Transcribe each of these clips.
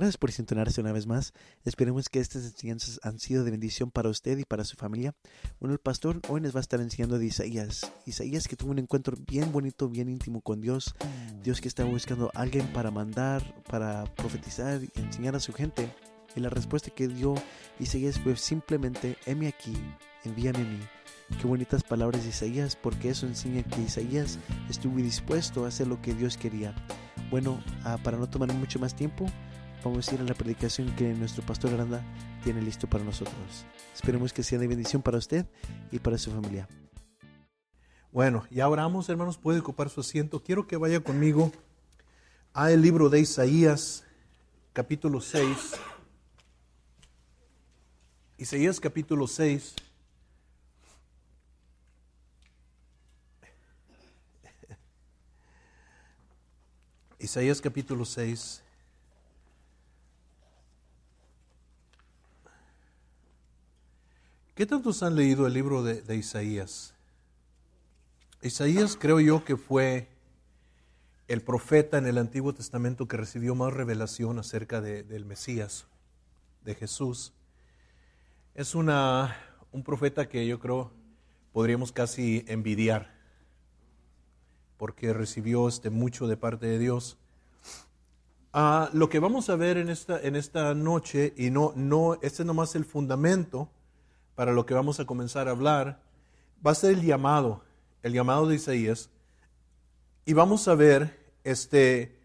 Gracias por sintonarse una vez más. Esperemos que estas enseñanzas han sido de bendición para usted y para su familia. Bueno, el pastor hoy nos va a estar enseñando de Isaías. Isaías que tuvo un encuentro bien bonito, bien íntimo con Dios. Dios que estaba buscando a alguien para mandar, para profetizar y enseñar a su gente. Y la respuesta que dio Isaías fue simplemente, heme aquí, envíame a mí. Qué bonitas palabras de Isaías, porque eso enseña que Isaías estuvo dispuesto a hacer lo que Dios quería. Bueno, ah, para no tomar mucho más tiempo, vamos a ir a la predicación que nuestro pastor Aranda tiene listo para nosotros. Esperemos que sea de bendición para usted y para su familia. Bueno, ya oramos, hermanos, puede ocupar su asiento. Quiero que vaya conmigo a el libro de Isaías, capítulo 6. Isaías capítulo 6. Isaías capítulo 6. ¿Qué tantos han leído el libro de, Isaías? Isaías creo yo que fue el profeta en el Antiguo Testamento que recibió más revelación acerca del Mesías, de Jesús. Es una, un profeta que yo creo podríamos casi envidiar, porque recibió este mucho de parte de Dios. Ah, lo que vamos a ver en esta, en esta noche, y no, no, este es nomás el fundamento, para lo que vamos a comenzar a hablar, va a ser el llamado, el llamado de Isaías. Y vamos a ver este,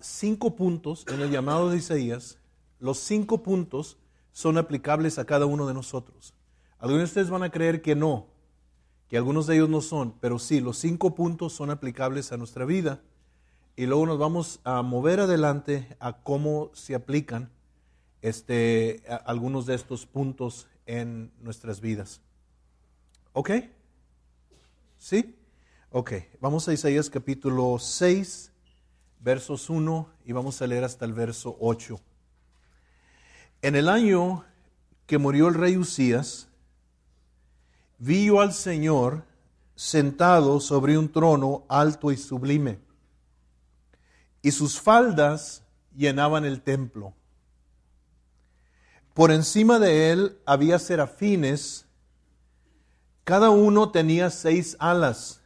cinco puntos en el llamado de Isaías. Los cinco puntos son aplicables a cada uno de nosotros. Algunos de ustedes van a creer que no, que algunos de ellos no son, pero sí, los cinco puntos son aplicables a nuestra vida. Y luego nos vamos a mover adelante a cómo se aplican este, algunos de estos puntos en nuestras vidas. ¿Ok? ¿Sí? Ok, vamos a Isaías capítulo 6, versos 1 y vamos a leer hasta el verso 8. En el año que murió el rey Usías, vi yo al Señor sentado sobre un trono alto y sublime, y sus faldas llenaban el templo. Por encima de él había serafines, cada uno tenía seis alas.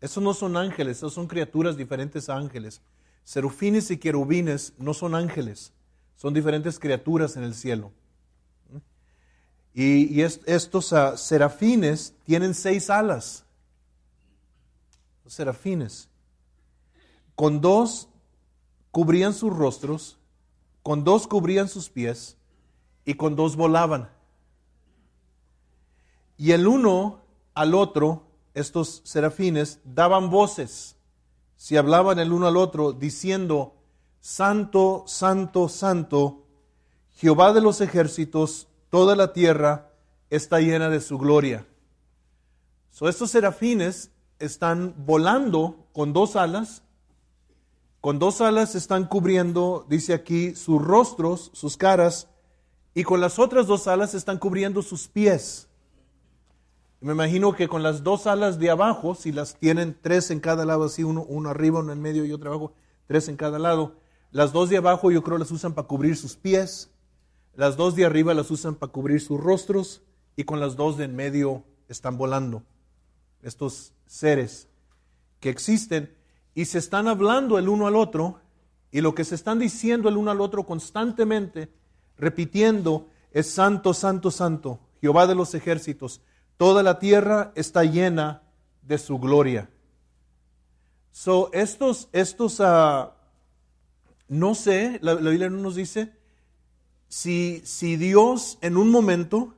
Esos no son ángeles, esos son criaturas diferentes a ángeles. Serufines y querubines no son ángeles, son diferentes criaturas en el cielo. Y, estos ah, serafines tienen seis alas. serafines. Con dos cubrían sus rostros, con dos cubrían sus pies y con dos volaban. Y el uno al otro, estos serafines, daban voces, si hablaban el uno al otro, diciendo, Santo, Santo, Santo, Jehová de los ejércitos, toda la tierra está llena de su gloria. So, estos serafines están volando con dos alas, con dos alas están cubriendo, dice aquí, sus rostros, sus caras, y con las otras dos alas están cubriendo sus pies. Me imagino que con las dos alas de abajo, si las tienen tres en cada lado, así uno, uno arriba, uno en medio y otro abajo, tres en cada lado, las dos de abajo yo creo las usan para cubrir sus pies, las dos de arriba las usan para cubrir sus rostros y con las dos de en medio están volando estos seres que existen y se están hablando el uno al otro y lo que se están diciendo el uno al otro constantemente repitiendo, es santo, santo, santo, Jehová de los ejércitos. Toda la tierra está llena de su gloria. So, estos, estos, uh, no sé, la, Biblia no nos dice si, si Dios en un momento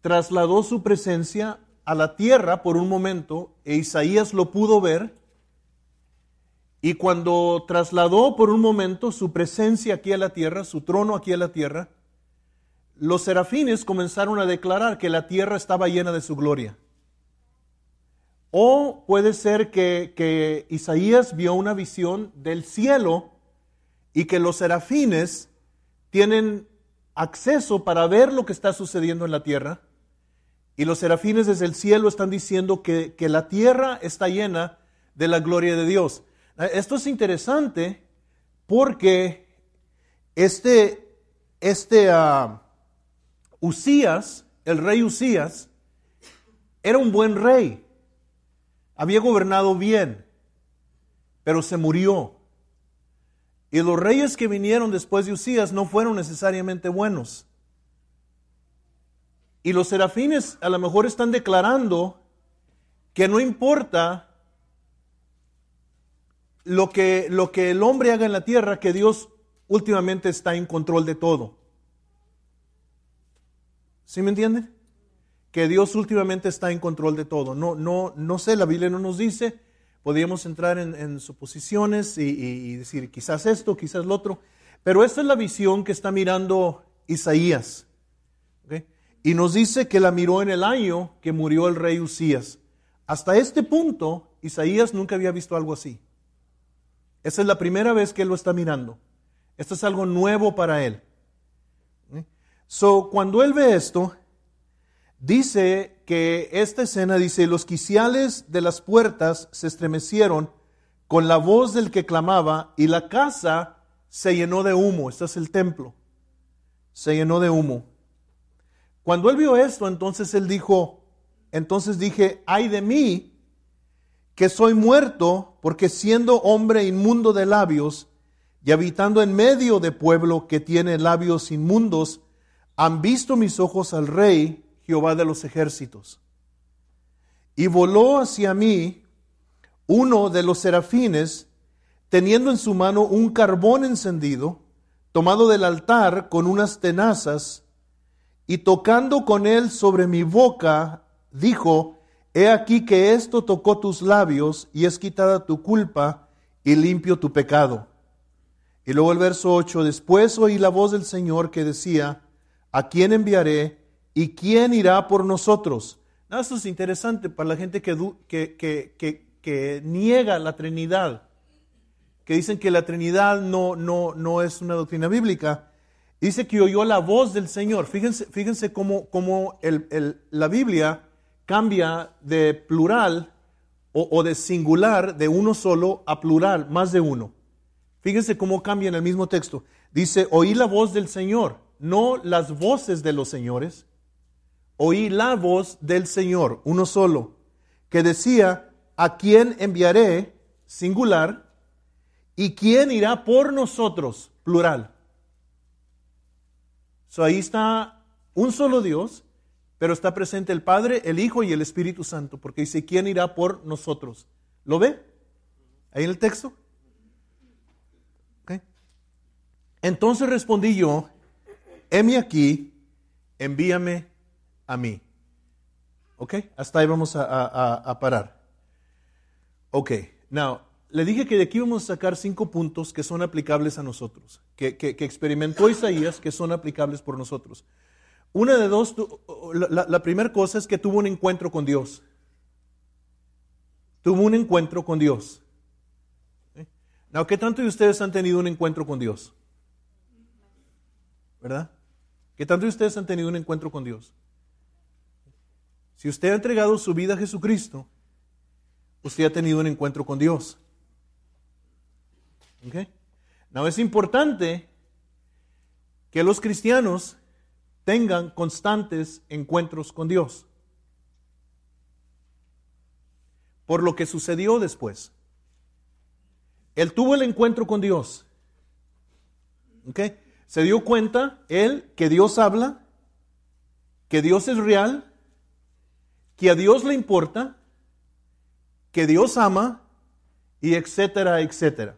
trasladó su presencia a la tierra por un momento, e Isaías lo pudo ver, y cuando trasladó por un momento su presencia aquí a la tierra, su trono aquí a la tierra, los serafines comenzaron a declarar que la tierra estaba llena de su gloria. O puede ser que, Isaías vio una visión del cielo y que los serafines tienen acceso para ver lo que está sucediendo en la tierra. Y los serafines desde el cielo están diciendo que, que la tierra está llena de la gloria de Dios. Esto es interesante porque este, este uh, Usías, el rey Usías, era un buen rey. Había gobernado bien, pero se murió. Y los reyes que vinieron después de Usías no fueron necesariamente buenos. Y los serafines a lo mejor están declarando que no importa lo que, lo que el hombre haga en la tierra, que Dios últimamente está en control de todo. ¿Sí me entienden? Que Dios últimamente está en control de todo. No, no, no sé, la Biblia no nos dice. Podríamos entrar en, suposiciones y, decir quizás esto, quizás lo otro. Pero esta es la visión que está mirando Isaías. Y nos dice que la miró en el año que murió el rey Usías. Hasta este punto, Isaías nunca había visto algo así. Esa es la primera vez que él lo está mirando. Esto es algo nuevo para él. So, cuando él ve esto, dice que esta escena dice, los quiciales de las puertas se estremecieron con la voz del que clamaba y la casa se llenó de humo. Este es el templo. Se llenó de humo. Cuando él vio esto, entonces él dijo, entonces dije, ay de mí, que soy muerto, porque siendo hombre inmundo de labios y habitando en medio de pueblo que tiene labios inmundos, han visto mis ojos al rey, Jehová de los ejércitos. Y voló hacia mí uno de los serafines, teniendo en su mano un carbón encendido, tomado del altar con unas tenazas, y tocando con él sobre mi boca, dijo, He aquí que esto tocó tus labios y es quitada tu culpa y limpio tu pecado. Y luego el verso 8, después oí la voz del Señor que decía, ¿a quién enviaré y quién irá por nosotros? esto es interesante para la gente que, que, que, que, niega la Trinidad, que dicen que la Trinidad no, no, no es una doctrina bíblica. Dice que oyó la voz del Señor. Fíjense, fíjense cómo, cómo la Biblia cambia de plural o, de singular, de uno solo, a plural, más de uno. Fíjense cómo cambia en el mismo texto. Dice, oí la voz del Señor, no las voces de los señores. Oí la voz del Señor, uno solo, que decía, ¿a quién enviaré? Singular. ¿Y quién irá por nosotros? Plural. So, ahí está un solo Dios, pero está presente el Padre, el Hijo y el Espíritu Santo, porque dice, ¿quién irá por nosotros? ¿Lo ve? Ahí en el texto. Entonces respondí yo, heme aquí, envíame a mí. ¿Ok? Hasta ahí vamos a, parar. Ok, now, le dije que de aquí vamos a sacar cinco puntos que son aplicables a nosotros, que, experimentó Isaías, que son aplicables por nosotros. Una de dos, la, primera cosa es que tuvo un encuentro con Dios. Tuvo un encuentro con Dios. ¿Eh? ¿Qué tanto de ustedes han tenido un encuentro con Dios? ¿Verdad? ¿Qué tanto de ustedes han tenido un encuentro con Dios? Si usted ha entregado su vida a Jesucristo, usted ha tenido un encuentro con Dios. Okay. No es importante que los cristianos tengan constantes encuentros con Dios. Por lo que sucedió después. Él tuvo el encuentro con Dios. ¿Okay? Se dio cuenta, él, que Dios habla, que Dios es real, que a Dios le importa, que Dios ama, y etcétera, etcétera.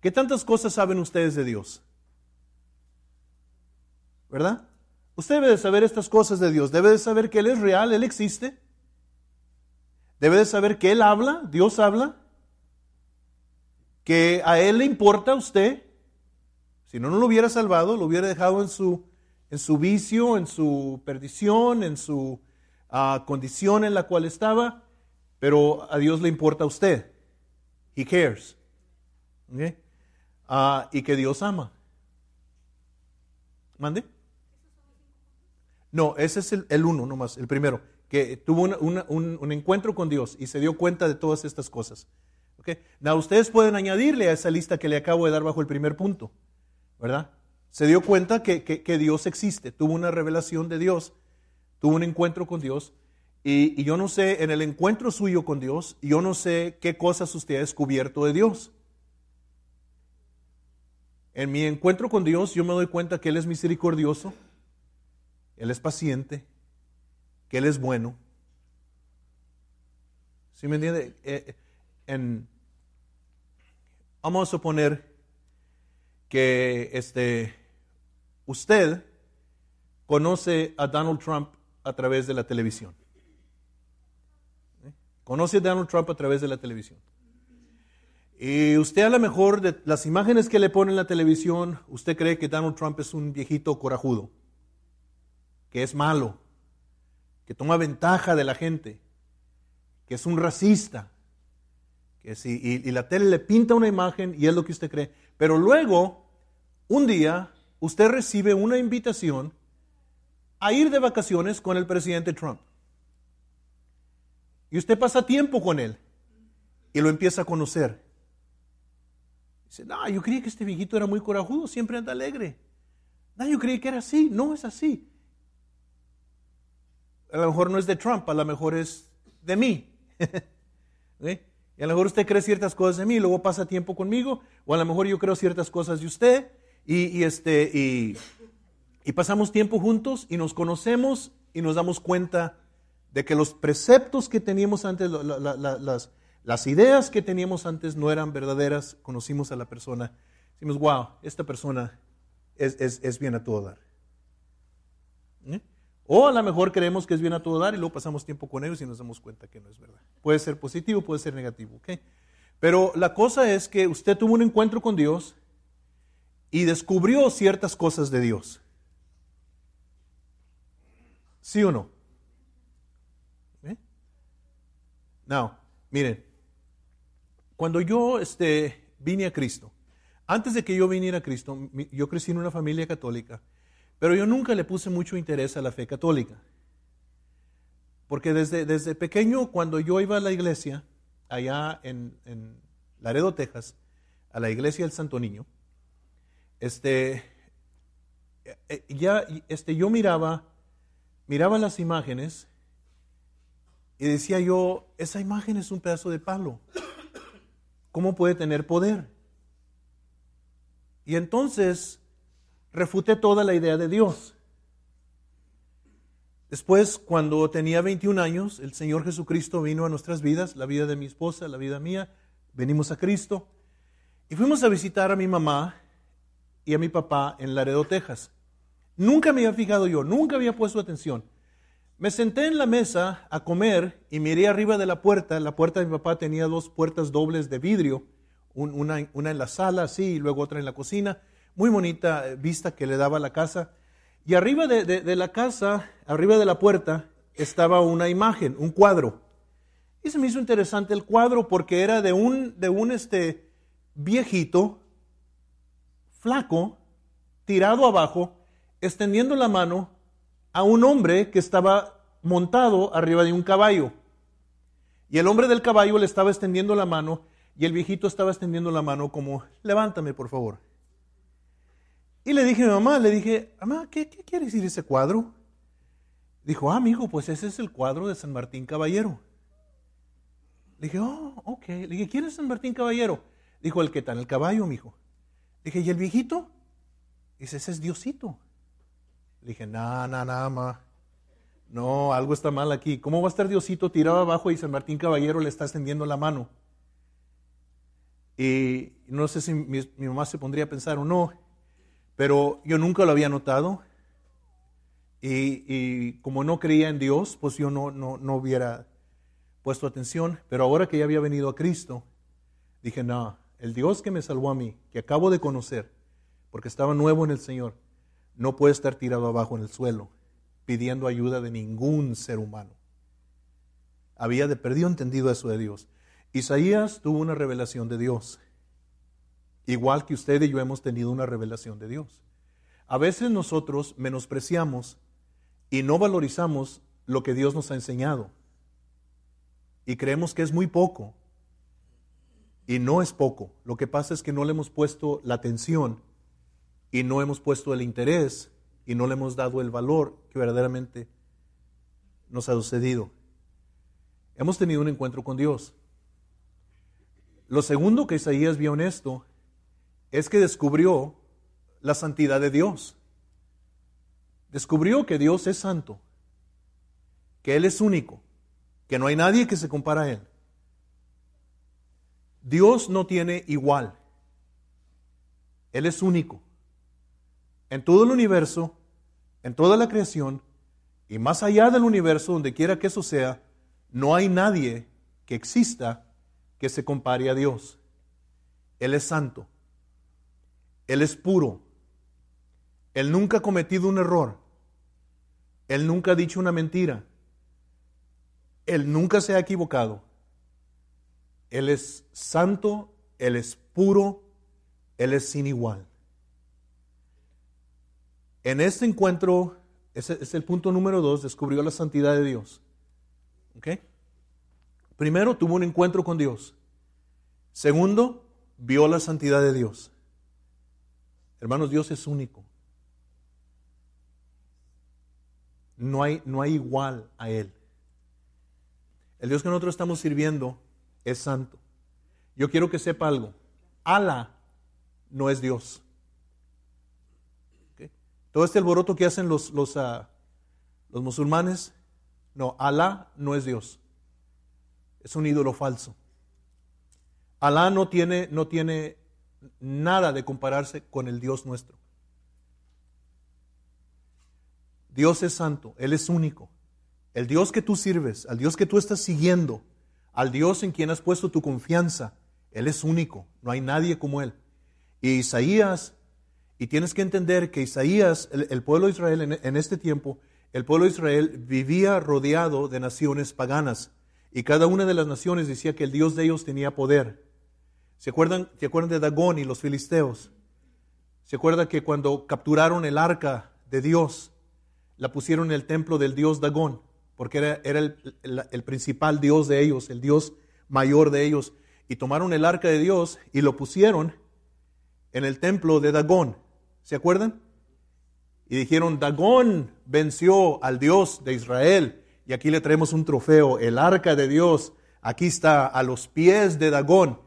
¿Qué tantas cosas saben ustedes de Dios? ¿Verdad? Usted debe de saber estas cosas de Dios. Debe de saber que Él es real, Él existe. Debe de saber que Él habla, Dios habla. Que a Él le importa a usted. Si no, no lo hubiera salvado, lo hubiera dejado en su, en su vicio, en su perdición, en su ah, condición en la cual estaba. Pero a Dios le importa a usted. He cares. ¿Okay? Ah, y que Dios ama. ¿Mande? No, ese es el, uno nomás, el primero, que tuvo un, encuentro con Dios y se dio cuenta de todas estas cosas. ¿Okay? Now, ustedes pueden añadirle a esa lista que le acabo de dar bajo el primer punto. ¿verdad? Se dio cuenta que, que, Dios existe, tuvo una revelación de Dios, tuvo un encuentro con Dios. Y, y, yo no sé, en el encuentro suyo con Dios, yo no sé qué cosas usted ha descubierto de Dios. En mi encuentro con Dios yo me doy cuenta que Él es misericordioso, Él es paciente, que Él es bueno. ¿Sí me entiende? Eh, en, vamos a suponer que este, usted conoce a Donald Trump a través de la televisión. Conoce a Donald Trump a través de la televisión. Y usted a lo mejor de las imágenes que le pone en la televisión, usted cree que Donald Trump es un viejito corajudo, que es malo, que toma ventaja de la gente, que es un racista, que y la tele le pinta una imagen y es lo que usted cree. Pero luego, un día, usted recibe una invitación a ir de vacaciones con el presidente Trump. Y usted pasa tiempo con él y lo empieza a conocer. Dice, no, yo creí que este viejito era muy corajudo, siempre anda alegre. No, yo creí que era así, no es así. A lo mejor no es de Trump, a lo mejor es de mí. Y a lo mejor usted cree ciertas cosas de mí, y luego pasa tiempo conmigo, o a lo mejor yo creo ciertas cosas de usted, y, este, y, pasamos tiempo juntos y nos conocemos y nos damos cuenta de que los preceptos que teníamos antes, las, ideas que teníamos antes no eran verdaderas, conocimos a la persona, decimos, wow, esta persona es, bien a todo dar. O a lo mejor creemos que es bien a todo dar y luego pasamos tiempo con ellos y nos damos cuenta que no es verdad. Puede ser positivo, puede ser negativo, ¿ok? Pero la cosa es que usted tuvo un encuentro con Dios y descubrió ciertas cosas de Dios. ¿Sí o no? ¿Eh? No, miren, cuando yo este, vine a Cristo, antes de que yo viniera a Cristo, yo crecí en una familia católica, pero yo nunca le puse mucho interés a la fe católica. Porque desde, desde pequeño, cuando yo iba a la iglesia, allá en, Laredo, Texas, a la iglesia del Santo Niño, este, eh, ya este, yo miraba, miraba las imágenes y decía yo, esa imagen es un pedazo de palo. ¿Cómo puede tener poder? Y entonces refuté toda la idea de Dios. Después, cuando tenía 21 años, el Señor Jesucristo vino a nuestras vidas, la vida de mi esposa, la vida mía, venimos a Cristo y fuimos a visitar a mi mamá y a mi papá en Laredo, Texas. Nunca me había fijado yo, nunca había puesto atención. Me senté en la mesa a comer y miré arriba de la puerta. La puerta de mi papá tenía dos puertas dobles de vidrio, una, en la sala, así, y luego otra en la cocina. Muy bonita eh, vista que le daba la casa. Y arriba de, la casa, arriba de la puerta, estaba una imagen, un cuadro. Y se me hizo interesante el cuadro porque era de un, de un este, viejito, flaco, tirado abajo, extendiendo la mano a un hombre que estaba montado arriba de un caballo. Y el hombre del caballo le estaba extendiendo la mano y el viejito estaba extendiendo la mano como, levántame por favor. Y le dije a mi mamá, le dije, mamá, ¿qué, quiere decir ese cuadro? Dijo, ah, amigo, pues ese es el cuadro de San Martín Caballero. Le dije, oh, ok. Le dije, ¿quién es San Martín Caballero? Dijo, el que está el caballo, mijo. Dije, ¿y el viejito? Dice, ese es Diosito. Le dije, no, no, nada más. No, algo está mal aquí. ¿Cómo va a estar Diosito tirado abajo y San Martín Caballero le está extendiendo la mano? Y no sé si mi, mamá se pondría a pensar o no, pero yo nunca lo había notado. Y, como no creía en Dios, pues yo no, no, no hubiera puesto atención. Pero ahora que ya había venido a Cristo, dije, no, el Dios que me salvó a mí, que acabo de conocer, porque estaba nuevo en el Señor, no puede estar tirado abajo en el suelo pidiendo ayuda de ningún ser humano. Había de perdido entendido eso de Dios. Isaías tuvo una revelación de Dios, igual que usted y yo hemos tenido una revelación de Dios. A veces nosotros menospreciamos y no valorizamos lo que Dios nos ha enseñado y creemos que es muy poco. Y no es poco. Lo que pasa es que no le hemos puesto la atención y no hemos puesto el interés y no le hemos dado el valor que verdaderamente nos ha sucedido. Hemos tenido un encuentro con Dios. Lo segundo que Isaías vio en esto es que descubrió la santidad de Dios. Descubrió que Dios es santo, que Él es único, que no hay nadie que se compara a Él. Dios no tiene igual. Él es único. En todo el universo, en toda la creación y más allá del universo, donde quiera que eso sea, no hay nadie que exista que se compare a Dios. Él es santo. Él es puro. Él nunca ha cometido un error. Él nunca ha dicho una mentira. Él nunca se ha equivocado. Él es santo, Él es puro, Él es sin igual. En este encuentro, ese es el punto número dos, descubrió la santidad de Dios. Primero, tuvo un encuentro con Dios. Segundo, vio la santidad de Dios. Hermanos, Dios es único. No hay, no hay igual a Él. El Dios que nosotros estamos sirviendo es santo. Yo quiero que sepa algo. Alá no es Dios. Todo este alboroto que hacen los, los, ah, los musulmanes, no, Alá no es Dios. Es un ídolo falso. Alá no tiene, no tiene nada de compararse con el Dios nuestro. Dios es santo, Él es único. El Dios que tú sirves, al Dios que tú estás siguiendo, al Dios en quien has puesto tu confianza, Él es único, no hay nadie como Él. Y Isaías, y tienes que entender que Isaías, el, pueblo de Israel en, en este tiempo, el pueblo de Israel vivía rodeado de naciones paganas, y cada una de las naciones decía que el Dios de ellos tenía poder. ¿Se acuerdan, ¿Se acuerdan de Dagón y los filisteos? ¿Se acuerdan que cuando capturaron el arca de Dios, la pusieron en el templo del dios Dagón? Porque era, el, el, principal dios de ellos, el dios mayor de ellos. Y tomaron el arca de Dios y lo pusieron en el templo de Dagón. ¿Se acuerdan? Y dijeron, Dagón venció al Dios de Israel. Y aquí le traemos un trofeo, el arca de Dios. Aquí está, a los pies de Dagón.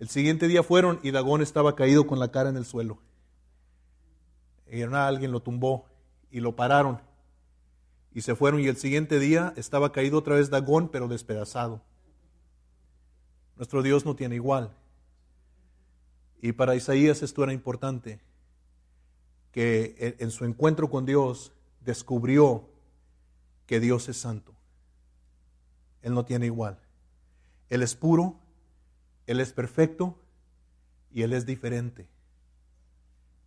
El siguiente día fueron y Dagón estaba caído con la cara en el suelo. Y alguien lo tumbó y lo pararon. Y se fueron y el siguiente día estaba caído otra vez Dagón, pero despedazado. Nuestro Dios no tiene igual. Y para Isaías esto era importante, que en su encuentro con Dios descubrió que Dios es santo. Él no tiene igual. Él es puro, él es perfecto y Él es diferente.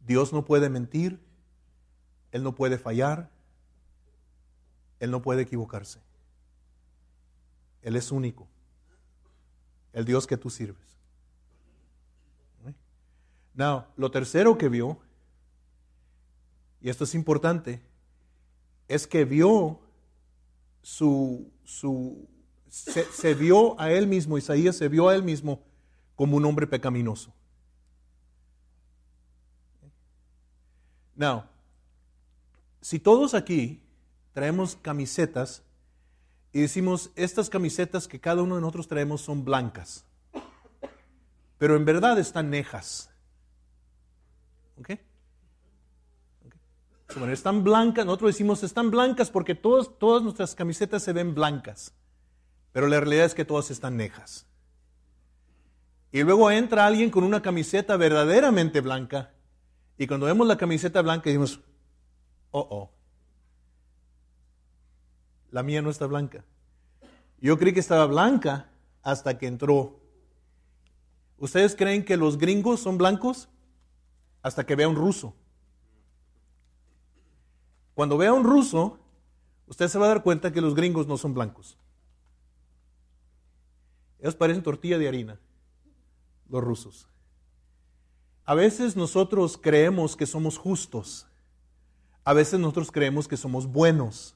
Dios no puede mentir, Él no puede fallar, Él no puede equivocarse. Él es único, el Dios que tú sirves. Now, lo tercero que vio, y esto es importante, es que vio su, su se, se, vio a él mismo, Isaías se vio a él mismo como un hombre pecaminoso. Now, si todos aquí traemos camisetas y decimos, estas camisetas que cada uno de nosotros traemos son blancas, pero en verdad están nejas. ¿Ok? Bueno, están blancas, nosotros decimos están blancas porque todas, nuestras camisetas se ven blancas, pero la realidad es que todas están nejas. Y luego entra alguien con una camiseta verdaderamente blanca. Y cuando vemos la camiseta blanca decimos, oh, oh, la mía no está blanca. Yo creí que estaba blanca hasta que entró. ¿Ustedes creen que los gringos son blancos? Hasta que vea un ruso. Cuando vea un ruso, usted se va a dar cuenta que los gringos no son blancos. Ellos parecen tortilla de harina los rusos. A veces nosotros creemos que somos justos. A veces nosotros creemos que somos buenos.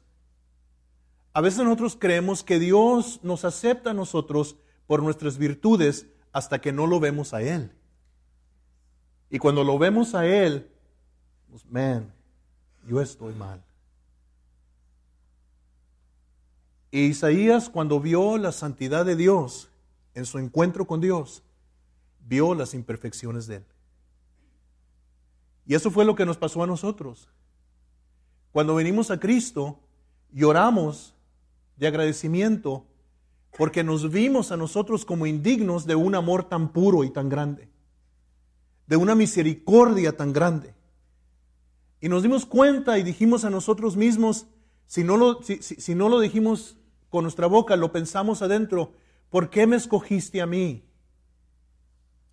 A veces nosotros creemos que Dios nos acepta a nosotros por nuestras virtudes hasta que no lo vemos a Él. Y cuando lo vemos a Él, Pues, man, yo estoy mal. Y Isaías cuando vio la santidad de Dios en su encuentro con Dios, vio las imperfecciones de él. Y eso fue lo que nos pasó a nosotros. Cuando venimos a Cristo, lloramos de agradecimiento porque nos vimos a nosotros como indignos de un amor tan puro y tan grande, de una misericordia tan grande. Y nos dimos cuenta y dijimos a nosotros mismos, si no lo, si, no lo dijimos con nuestra boca, lo pensamos adentro, ¿por qué me escogiste a mí?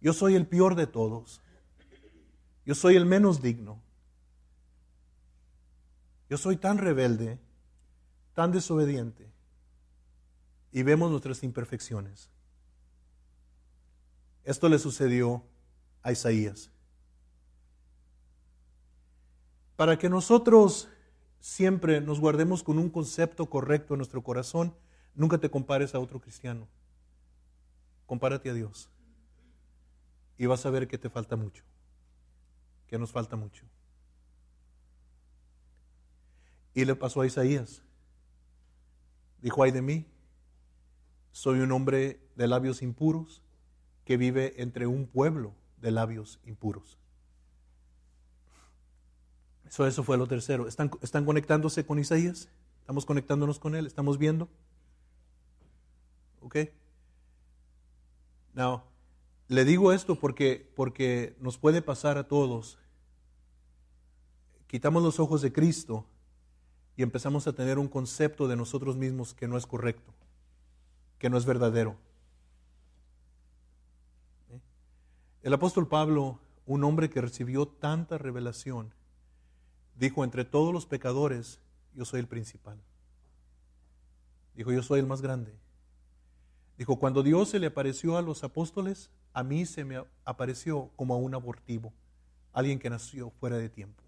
Yo soy el peor de todos. Yo soy el menos digno. Yo soy tan rebelde, tan desobediente. Y vemos nuestras imperfecciones. Esto le sucedió a Isaías. Para que nosotros siempre nos guardemos con un concepto correcto en nuestro corazón, nunca te compares a otro cristiano. Compárate a Dios. Y vas a ver que te falta mucho, que nos falta mucho. Y le pasó a Isaías. Dijo, ay de mí, soy un hombre de labios impuros que vive entre un pueblo de labios impuros. Eso, eso fue lo tercero. ¿Están, ¿Están conectándose con Isaías? ¿Estamos conectándonos con él? ¿Estamos viendo? ¿Ok? Now, le digo esto porque, porque nos puede pasar a todos. Quitamos los ojos de Cristo y empezamos a tener un concepto de nosotros mismos que no es correcto, que no es verdadero. El apóstol Pablo, un hombre que recibió tanta revelación, dijo, entre todos los pecadores, yo soy el principal. Dijo, yo soy el más grande. Dijo, cuando Dios se le apareció a los apóstoles, a mí se me apareció como a un abortivo, alguien que nació fuera de tiempo.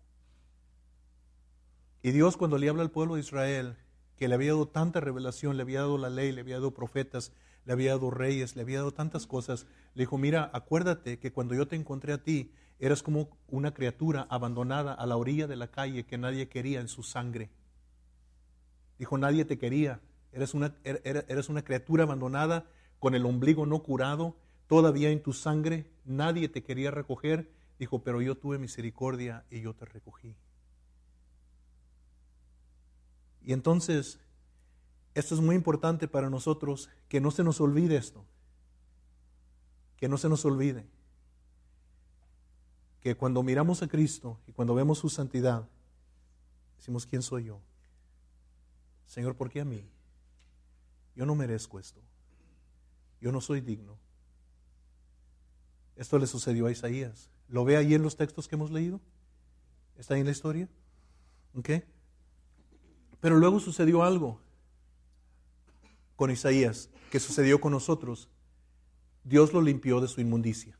Y Dios cuando le habla al pueblo de Israel, que le había dado tanta revelación, le había dado la ley, le había dado profetas, le había dado reyes, le había dado tantas cosas, le dijo, mira, acuérdate que cuando yo te encontré a ti, eras como una criatura abandonada a la orilla de la calle que nadie quería en su sangre. Dijo, nadie te quería, eres una, er, er, eres una criatura abandonada con el ombligo no curado, todavía en tu sangre, nadie te quería recoger. Dijo, pero yo tuve misericordia y yo te recogí. Y entonces, esto es muy importante para nosotros, que no se nos olvide esto, que no se nos olvide que cuando miramos a Cristo y cuando vemos su santidad, decimos, ¿quién soy yo? Señor, ¿por qué a mí? Yo no merezco esto. Yo no soy digno. Esto le sucedió a Isaías. ¿Lo ve ahí en los textos que hemos leído? ¿Está ahí en la historia? ¿Ok? Pero luego sucedió algo con Isaías, que sucedió con nosotros. Dios lo limpió de su inmundicia.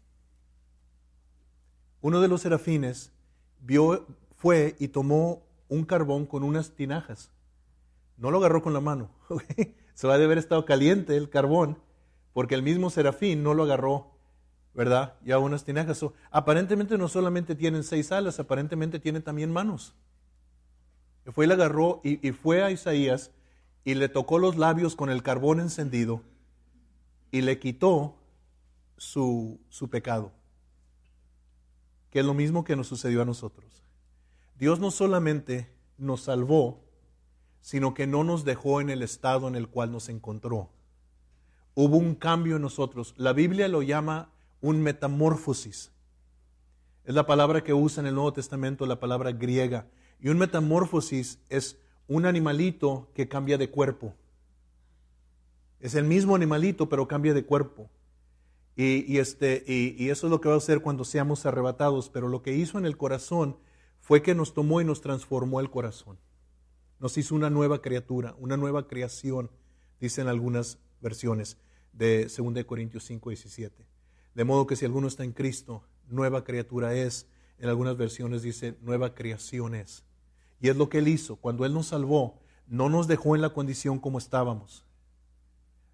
Uno de los serafines vio, fue y tomó un carbón con unas tinajas. No lo agarró con la mano. Se va a haber estado caliente el carbón, porque el mismo serafín no lo agarró, ¿verdad? Ya unas tinajas. aparentemente no solamente tienen seis alas, aparentemente tienen también manos. Fue y le agarró y, fue a Isaías y le tocó los labios con el carbón encendido y le quitó su, su pecado, que es lo mismo que nos sucedió a nosotros. Dios no solamente nos salvó, sino que no nos dejó en el estado en el cual nos encontró. Hubo un cambio en nosotros. La Biblia lo llama un metamorfosis. Es la palabra que usa en el Nuevo Testamento, la palabra griega. Y un metamorfosis es un animalito que cambia de cuerpo. Es el mismo animalito, pero cambia de cuerpo. Y, este, y, eso es lo que va a hacer cuando seamos arrebatados. Pero lo que hizo en el corazón fue que nos tomó y nos transformó el corazón. Nos hizo una nueva criatura, una nueva creación, dicen algunas versiones de 2 Corintios 5, 17. De modo que si alguno está en Cristo, nueva criatura es. En algunas versiones dice nueva creación es. Y es lo que Él hizo. Cuando Él nos salvó, no nos dejó en la condición como estábamos.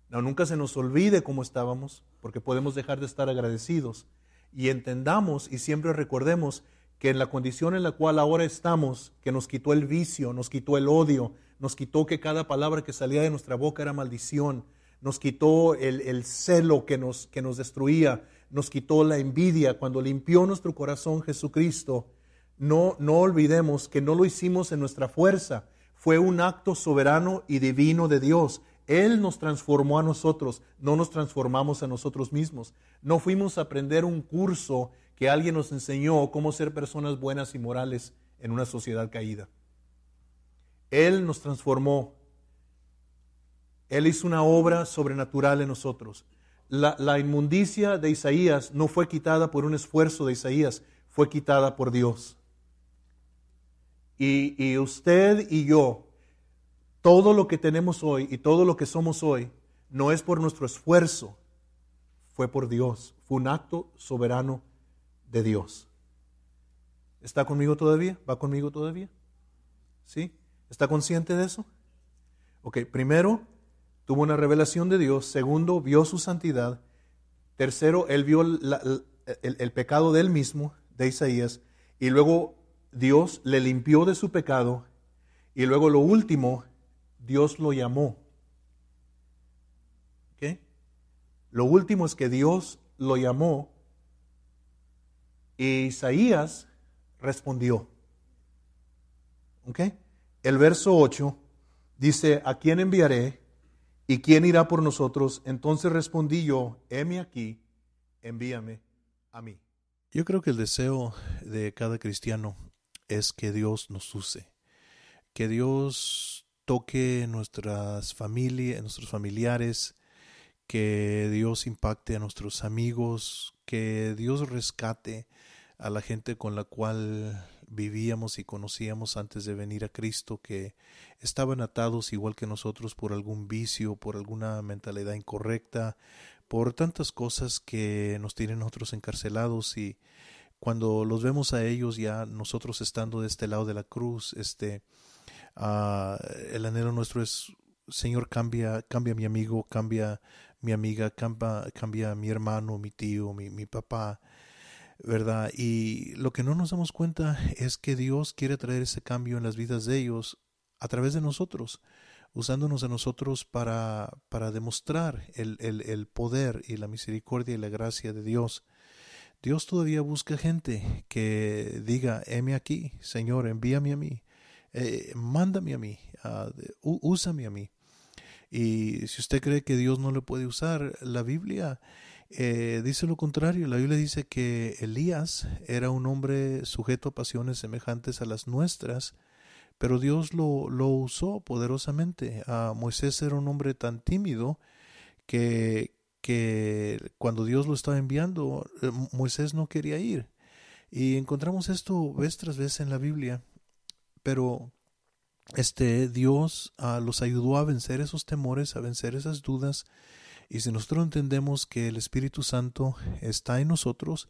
No, nunca se nos olvide cómo estábamos, porque podemos dejar de estar agradecidos. Y entendamos y siempre recordemos que en la condición en la cual ahora estamos, que nos quitó el vicio, nos quitó el odio, nos quitó que cada palabra que salía de nuestra boca era maldición, nos quitó el, celo que nos, que nos destruía, nos quitó la envidia, cuando limpió nuestro corazón Jesucristo, no, no olvidemos que no lo hicimos en nuestra fuerza, fue un acto soberano y divino de Dios. Él nos transformó a nosotros, no nos transformamos a nosotros mismos. No fuimos a aprender un curso que alguien nos enseñó cómo ser personas buenas y morales en una sociedad caída. Él nos transformó. Él hizo una obra sobrenatural en nosotros. La, inmundicia de Isaías no fue quitada por un esfuerzo de Isaías, fue quitada por Dios. Y, y usted y yo, todo lo que tenemos hoy y todo lo que somos hoy, no es por nuestro esfuerzo, fue por Dios. Fue un acto soberano de Dios. ¿Está conmigo todavía? ¿Va conmigo todavía? ¿Sí? ¿Está consciente de eso? Ok, primero, tuvo una revelación de Dios. Segundo, vio su santidad. Tercero, él vio el, pecado de él mismo, de Isaías. Y luego Dios le limpió de su pecado. Y luego lo último, Dios lo llamó. Lo último es que Dios lo llamó y Isaías respondió. El verso 8 dice, ¿a quién enviaré? ¿Y quién irá por nosotros? Entonces respondí yo, heme aquí, envíame a mí. Yo creo que el deseo de cada cristiano es que Dios nos use, que Dios toque nuestras familias, nuestros familiares, que Dios impacte a nuestros amigos, que Dios rescate a la gente con la cual vivíamos y conocíamos antes de venir a Cristo, que estaban atados igual que nosotros por algún vicio, por alguna mentalidad incorrecta, por tantas cosas que nos tienen nosotros encarcelados. Y cuando los vemos a ellos ya nosotros estando de este lado de la cruz, este, uh, el anhelo nuestro es, Señor, cambia, cambia mi amigo, cambia mi amiga, cambia, cambia mi hermano, mi tío, mi, mi papá, ¿verdad? Y lo que no nos damos cuenta es que Dios quiere traer ese cambio en las vidas de ellos a través de nosotros, usándonos a nosotros para, para demostrar el, el, el poder y la misericordia y la gracia de Dios. Dios todavía busca gente que diga, heme aquí, Señor, envíame a mí, eh, mándame a mí, uh, úsame a mí. Y si usted cree que Dios no le puede usar, la Biblia eh, dice lo contrario, la Biblia dice que Elías era un hombre sujeto a pasiones semejantes a las nuestras, pero Dios lo, lo usó poderosamente. A Moisés era un hombre tan tímido que, que cuando Dios lo estaba enviando, eh, Moisés no quería ir. Y encontramos esto vez tras vez en la Biblia, pero este Dios ah, los ayudó a vencer esos temores, a vencer esas dudas y si nosotros entendemos que el Espíritu Santo está en nosotros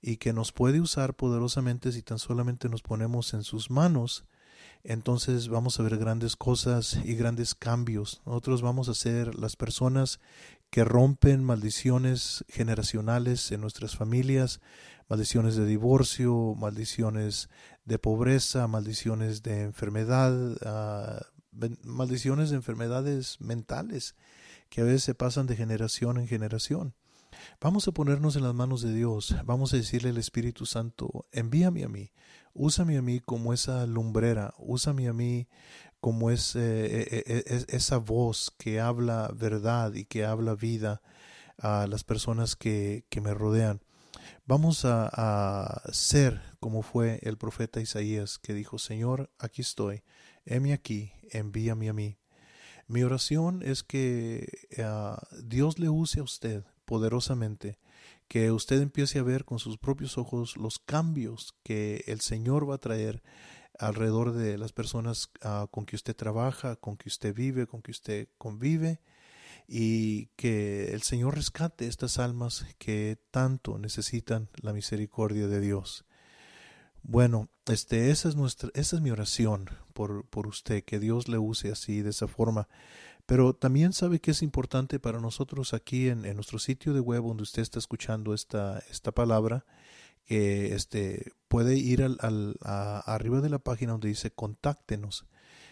y que nos puede usar poderosamente si tan solamente nos ponemos en sus manos, entonces vamos a ver grandes cosas y grandes cambios. Nosotros vamos a ser las personas que rompen maldiciones generacionales en nuestras familias, maldiciones de divorcio, maldiciones de pobreza, maldiciones de enfermedad, ah, maldiciones de enfermedades mentales que a veces se pasan de generación en generación. Vamos a ponernos en las manos de Dios, vamos a decirle al Espíritu Santo, envíame a mí, úsame a mí como esa lumbrera, úsame a mí como ese, e, e, e, esa voz que habla verdad y que habla vida a las personas que, que me rodean. Vamos a, a, ser como fue el profeta Isaías que dijo, Señor, aquí estoy, heme aquí, envíame a mí. Mi oración es que ah, Dios le use a usted poderosamente, que usted empiece a ver con sus propios ojos los cambios que el Señor va a traer alrededor de las personas ah, con que usted trabaja, con que usted vive, con que usted convive, y que el Señor rescate estas almas que tanto necesitan la misericordia de Dios. Bueno, este, esa es nuestra, esa es mi oración por, por usted, que Dios le use así, de esa forma. Pero también sabe que es importante para nosotros aquí en, nuestro sitio de web donde usted está escuchando esta, esta palabra, que este, puede ir al, al a, arriba de la página donde dice contáctenos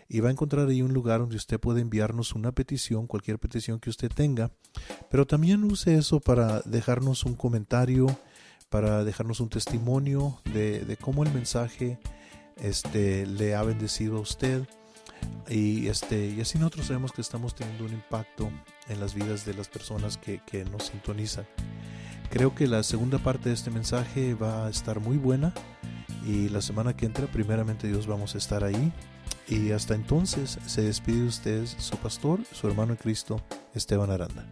y va a encontrar ahí un lugar donde usted puede enviarnos una petición, cualquier petición que usted tenga, pero también use eso para dejarnos un comentario, para dejarnos un testimonio de, cómo el mensaje este, le ha bendecido a usted. Y, este, y así nosotros sabemos que estamos teniendo un impacto en las vidas de las personas que, que nos sintonizan. Creo que la segunda parte de este mensaje va a estar muy buena y la semana que entra, primeramente Dios, vamos a estar ahí. Y hasta entonces se despide de ustedes su pastor, su hermano en Cristo, Esteban Aranda.